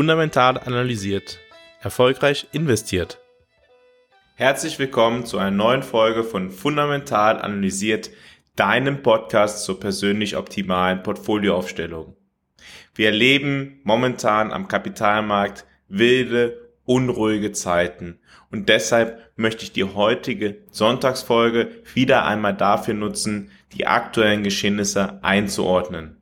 Fundamental analysiert. Erfolgreich investiert. Herzlich willkommen zu einer neuen Folge von Fundamental analysiert, deinem Podcast zur persönlich optimalen Portfolioaufstellung. Wir erleben momentan am Kapitalmarkt wilde, unruhige Zeiten und deshalb möchte ich die heutige Sonntagsfolge wieder einmal dafür nutzen, die aktuellen Geschehnisse einzuordnen.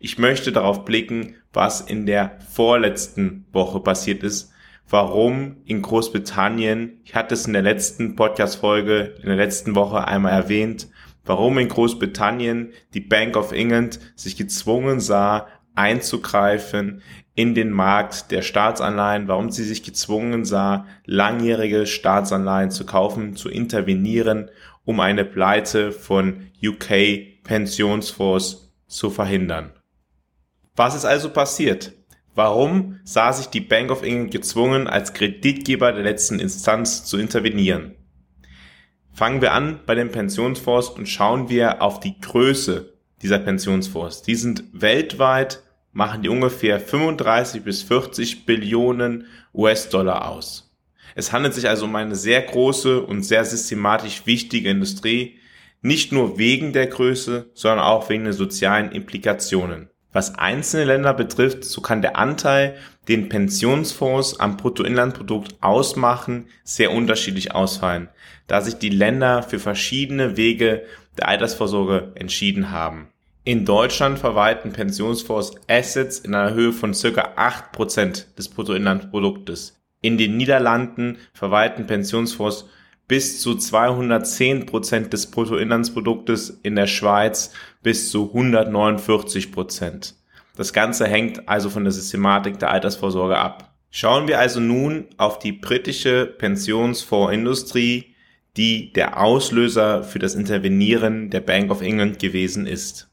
Ich möchte darauf blicken, was in der vorletzten Woche passiert ist, warum in Großbritannien, ich hatte es in der letzten Podcast-Folge in der letzten Woche einmal erwähnt, warum in Großbritannien die Bank of England sich gezwungen sah, einzugreifen in den Markt der Staatsanleihen, warum sie sich gezwungen sah, langjährige Staatsanleihen zu kaufen, zu intervenieren, um eine Pleite von UK Pensionsfonds zu verhindern. Was ist also passiert? Warum sah sich die Bank of England gezwungen, als Kreditgeber der letzten Instanz zu intervenieren? Fangen wir an bei den Pensionsfonds und schauen wir auf die Größe dieser Pensionsfonds. Die sind weltweit, machen die ungefähr 35 bis 40 Billionen US-Dollar aus. Es handelt sich also um eine sehr große und sehr systematisch wichtige Industrie, nicht nur wegen der Größe, sondern auch wegen den sozialen Implikationen. Was einzelne Länder betrifft, so kann der Anteil, den Pensionsfonds am Bruttoinlandprodukt ausmachen, sehr unterschiedlich ausfallen, da sich die Länder für verschiedene Wege der Altersvorsorge entschieden haben. In Deutschland verwalten Pensionsfonds Assets in einer Höhe von circa 8% des Bruttoinlandproduktes. In den Niederlanden verwalten Pensionsfonds bis zu 210 Prozent des Bruttoinlandsproduktes, in der Schweiz bis zu 149 Prozent. Das Ganze hängt also von der Systematik der Altersvorsorge ab. Schauen wir also nun auf die britische Pensionsfondsindustrie, die der Auslöser für das Intervenieren der Bank of England gewesen ist.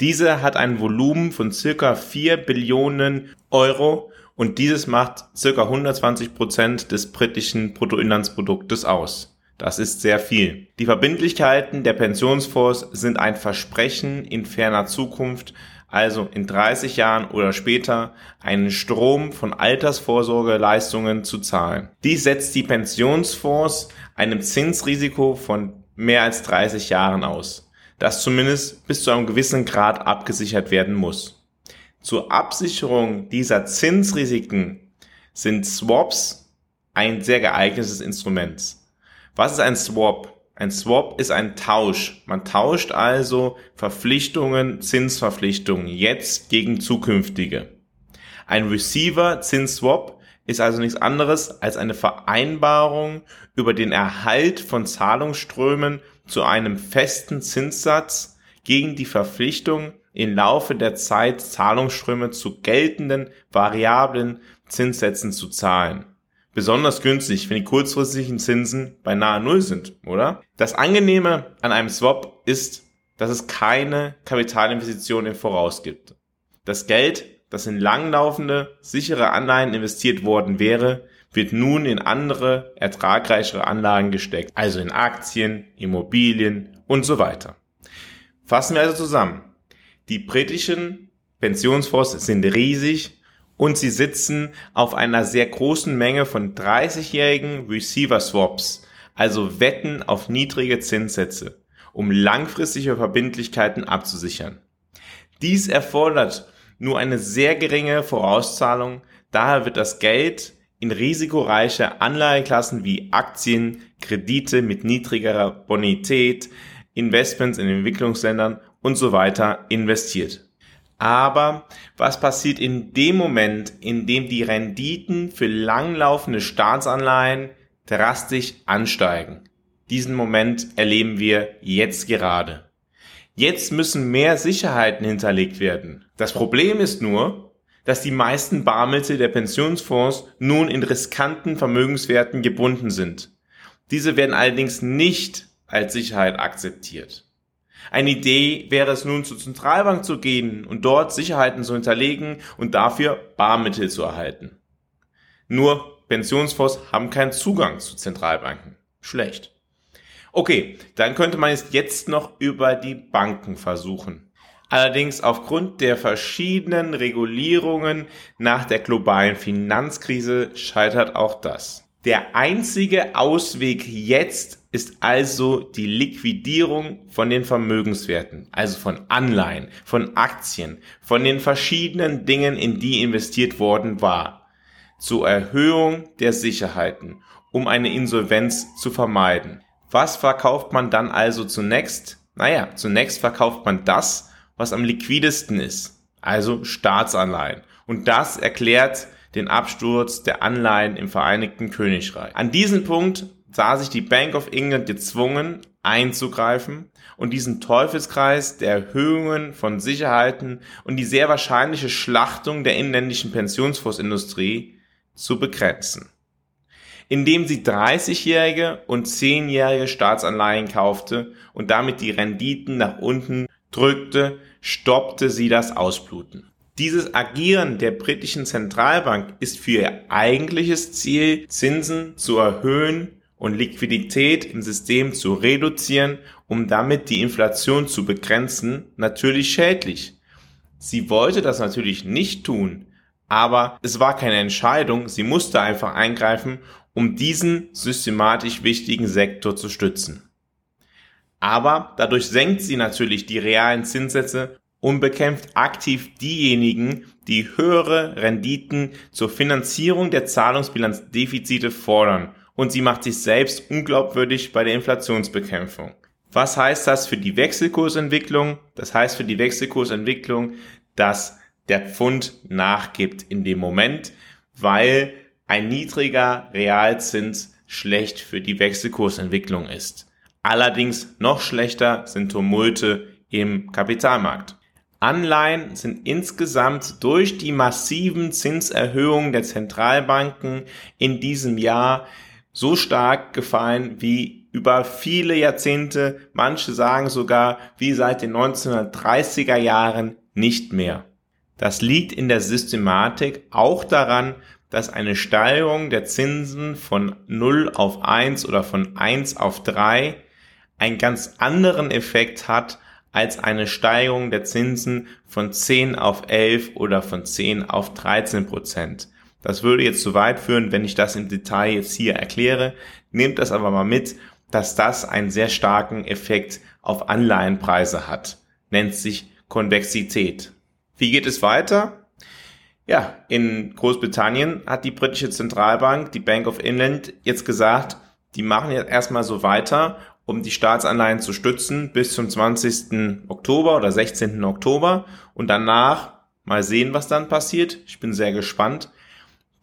Diese hat ein Volumen von circa 4 Billionen Euro und dieses macht circa 120 Prozent des britischen Bruttoinlandsproduktes aus. Das ist sehr viel. Die Verbindlichkeiten der Pensionsfonds sind ein Versprechen in ferner Zukunft, also in 30 Jahren oder später, einen Strom von Altersvorsorgeleistungen zu zahlen. Dies setzt die Pensionsfonds einem Zinsrisiko von mehr als 30 Jahren aus, das zumindest bis zu einem gewissen Grad abgesichert werden muss. Zur Absicherung dieser Zinsrisiken sind Swaps ein sehr geeignetes Instrument. Was ist ein Swap? Ein Swap ist ein Tausch. Man tauscht also Verpflichtungen, Zinsverpflichtungen jetzt gegen zukünftige. Ein Receiver Zinsswap ist also nichts anderes als eine Vereinbarung über den Erhalt von Zahlungsströmen zu einem festen Zinssatz gegen die Verpflichtung, im Laufe der Zeit Zahlungsströme zu geltenden variablen Zinssätzen zu zahlen besonders günstig, wenn die kurzfristigen Zinsen beinahe Null sind, oder? Das Angenehme an einem Swap ist, dass es keine Kapitalinvestition im Voraus gibt. Das Geld, das in langlaufende, sichere Anleihen investiert worden wäre, wird nun in andere, ertragreichere Anlagen gesteckt, also in Aktien, Immobilien und so weiter. Fassen wir also zusammen. Die britischen Pensionsfonds sind riesig und sie sitzen auf einer sehr großen Menge von 30-jährigen Receiver Swaps, also Wetten auf niedrige Zinssätze, um langfristige Verbindlichkeiten abzusichern. Dies erfordert nur eine sehr geringe Vorauszahlung, daher wird das Geld in risikoreiche Anleiheklassen wie Aktien, Kredite mit niedrigerer Bonität, Investments in Entwicklungsländern und so weiter investiert. Aber was passiert in dem Moment, in dem die Renditen für langlaufende Staatsanleihen drastisch ansteigen? Diesen Moment erleben wir jetzt gerade. Jetzt müssen mehr Sicherheiten hinterlegt werden. Das Problem ist nur, dass die meisten Barmittel der Pensionsfonds nun in riskanten Vermögenswerten gebunden sind. Diese werden allerdings nicht als Sicherheit akzeptiert. Eine Idee wäre es nun zur Zentralbank zu gehen und dort Sicherheiten zu hinterlegen und dafür Barmittel zu erhalten. Nur Pensionsfonds haben keinen Zugang zu Zentralbanken. Schlecht. Okay, dann könnte man es jetzt noch über die Banken versuchen. Allerdings aufgrund der verschiedenen Regulierungen nach der globalen Finanzkrise scheitert auch das. Der einzige Ausweg jetzt ist also die Liquidierung von den Vermögenswerten, also von Anleihen, von Aktien, von den verschiedenen Dingen, in die investiert worden war, zur Erhöhung der Sicherheiten, um eine Insolvenz zu vermeiden. Was verkauft man dann also zunächst? Naja, zunächst verkauft man das, was am liquidesten ist, also Staatsanleihen. Und das erklärt den Absturz der Anleihen im Vereinigten Königreich. An diesem Punkt sah sich die Bank of England gezwungen, einzugreifen und diesen Teufelskreis der Erhöhungen von Sicherheiten und die sehr wahrscheinliche Schlachtung der inländischen Pensionsfondsindustrie zu begrenzen. Indem sie 30-jährige und 10-jährige Staatsanleihen kaufte und damit die Renditen nach unten drückte, stoppte sie das Ausbluten. Dieses Agieren der britischen Zentralbank ist für ihr eigentliches Ziel, Zinsen zu erhöhen und Liquidität im System zu reduzieren, um damit die Inflation zu begrenzen, natürlich schädlich. Sie wollte das natürlich nicht tun, aber es war keine Entscheidung, sie musste einfach eingreifen, um diesen systematisch wichtigen Sektor zu stützen. Aber dadurch senkt sie natürlich die realen Zinssätze und bekämpft aktiv diejenigen, die höhere Renditen zur Finanzierung der Zahlungsbilanzdefizite fordern und sie macht sich selbst unglaubwürdig bei der Inflationsbekämpfung. Was heißt das für die Wechselkursentwicklung? Das heißt für die Wechselkursentwicklung, dass der Pfund nachgibt in dem Moment, weil ein niedriger Realzins schlecht für die Wechselkursentwicklung ist. Allerdings noch schlechter sind Tumulte im Kapitalmarkt. Anleihen sind insgesamt durch die massiven Zinserhöhungen der Zentralbanken in diesem Jahr so stark gefallen wie über viele Jahrzehnte, manche sagen sogar wie seit den 1930er Jahren nicht mehr. Das liegt in der Systematik auch daran, dass eine Steigerung der Zinsen von 0 auf 1 oder von 1 auf 3 einen ganz anderen Effekt hat als eine Steigerung der Zinsen von 10 auf 11 oder von 10 auf 13 Prozent. Das würde jetzt zu weit führen, wenn ich das im Detail jetzt hier erkläre. Nehmt das aber mal mit, dass das einen sehr starken Effekt auf Anleihenpreise hat. Nennt sich Konvexität. Wie geht es weiter? Ja, in Großbritannien hat die britische Zentralbank, die Bank of England, jetzt gesagt, die machen jetzt erstmal so weiter um die Staatsanleihen zu stützen bis zum 20. Oktober oder 16. Oktober und danach mal sehen, was dann passiert. Ich bin sehr gespannt.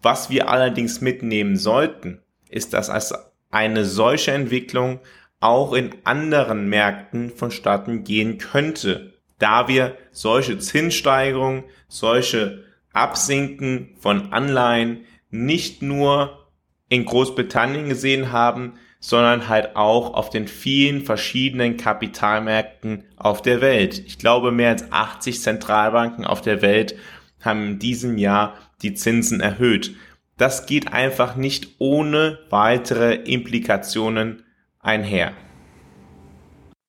Was wir allerdings mitnehmen sollten, ist, dass als eine solche Entwicklung auch in anderen Märkten vonstatten gehen könnte, da wir solche Zinssteigerungen, solche Absinken von Anleihen nicht nur in Großbritannien gesehen haben, sondern halt auch auf den vielen verschiedenen Kapitalmärkten auf der Welt. Ich glaube, mehr als 80 Zentralbanken auf der Welt haben in diesem Jahr die Zinsen erhöht. Das geht einfach nicht ohne weitere Implikationen einher.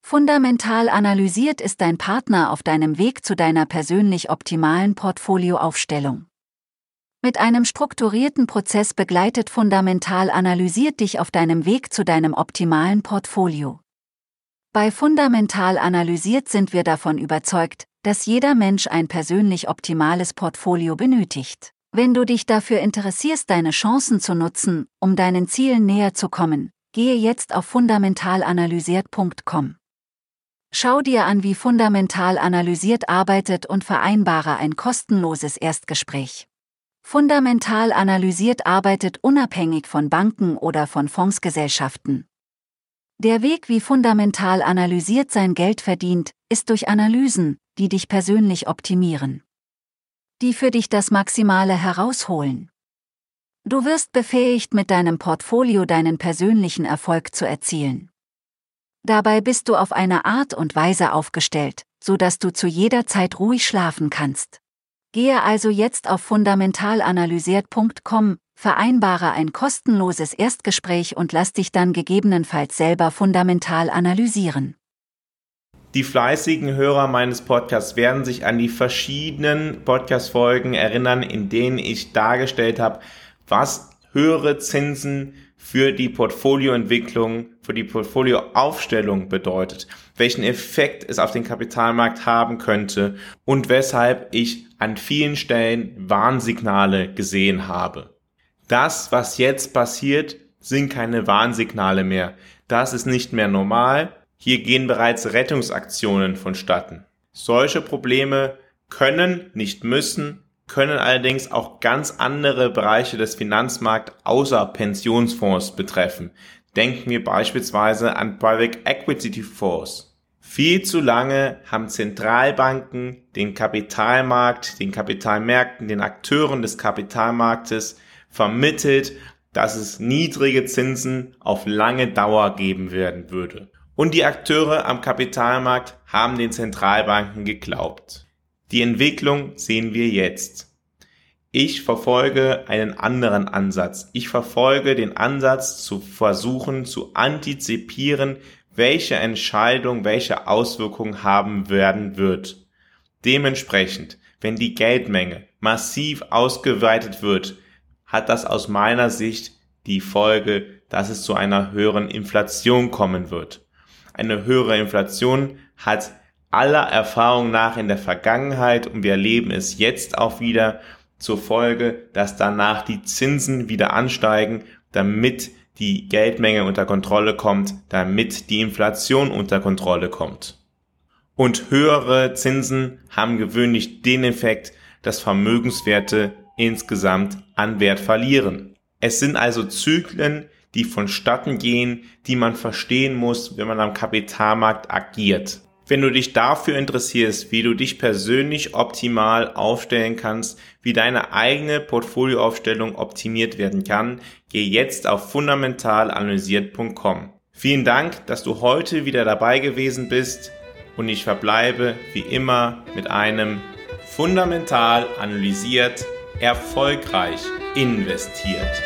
Fundamental analysiert ist dein Partner auf deinem Weg zu deiner persönlich optimalen Portfolioaufstellung. Mit einem strukturierten Prozess begleitet Fundamental analysiert dich auf deinem Weg zu deinem optimalen Portfolio. Bei Fundamental analysiert sind wir davon überzeugt, dass jeder Mensch ein persönlich optimales Portfolio benötigt. Wenn du dich dafür interessierst, deine Chancen zu nutzen, um deinen Zielen näher zu kommen, gehe jetzt auf fundamentalanalysiert.com. Schau dir an, wie Fundamental analysiert arbeitet und vereinbare ein kostenloses Erstgespräch. Fundamental analysiert arbeitet unabhängig von Banken oder von Fondsgesellschaften. Der Weg, wie fundamental analysiert sein Geld verdient, ist durch Analysen, die dich persönlich optimieren. Die für dich das Maximale herausholen. Du wirst befähigt, mit deinem Portfolio deinen persönlichen Erfolg zu erzielen. Dabei bist du auf eine Art und Weise aufgestellt, so dass du zu jeder Zeit ruhig schlafen kannst. Gehe also jetzt auf fundamentalanalysiert.com, vereinbare ein kostenloses Erstgespräch und lass dich dann gegebenenfalls selber fundamental analysieren. Die fleißigen Hörer meines Podcasts werden sich an die verschiedenen Podcast-Folgen erinnern, in denen ich dargestellt habe, was höhere Zinsen für die Portfolioentwicklung, für die Portfolioaufstellung bedeutet, welchen Effekt es auf den Kapitalmarkt haben könnte und weshalb ich an vielen Stellen Warnsignale gesehen habe. Das, was jetzt passiert, sind keine Warnsignale mehr. Das ist nicht mehr normal. Hier gehen bereits Rettungsaktionen vonstatten. Solche Probleme können, nicht müssen, können allerdings auch ganz andere Bereiche des Finanzmarkts außer Pensionsfonds betreffen. Denken wir beispielsweise an Private Equity Fonds. Viel zu lange haben Zentralbanken den Kapitalmarkt, den Kapitalmärkten, den Akteuren des Kapitalmarktes vermittelt, dass es niedrige Zinsen auf lange Dauer geben werden würde. Und die Akteure am Kapitalmarkt haben den Zentralbanken geglaubt. Die Entwicklung sehen wir jetzt. Ich verfolge einen anderen Ansatz. Ich verfolge den Ansatz zu versuchen zu antizipieren, welche Entscheidung welche Auswirkungen haben werden wird. Dementsprechend, wenn die Geldmenge massiv ausgeweitet wird, hat das aus meiner Sicht die Folge, dass es zu einer höheren Inflation kommen wird. Eine höhere Inflation hat aller Erfahrung nach in der Vergangenheit und wir erleben es jetzt auch wieder zur Folge, dass danach die Zinsen wieder ansteigen, damit die Geldmenge unter Kontrolle kommt, damit die Inflation unter Kontrolle kommt. Und höhere Zinsen haben gewöhnlich den Effekt, dass Vermögenswerte insgesamt an Wert verlieren. Es sind also Zyklen, die vonstatten gehen, die man verstehen muss, wenn man am Kapitalmarkt agiert. Wenn du dich dafür interessierst, wie du dich persönlich optimal aufstellen kannst, wie deine eigene Portfolioaufstellung optimiert werden kann, geh jetzt auf fundamentalanalysiert.com. Vielen Dank, dass du heute wieder dabei gewesen bist und ich verbleibe wie immer mit einem fundamental analysiert, erfolgreich investiert.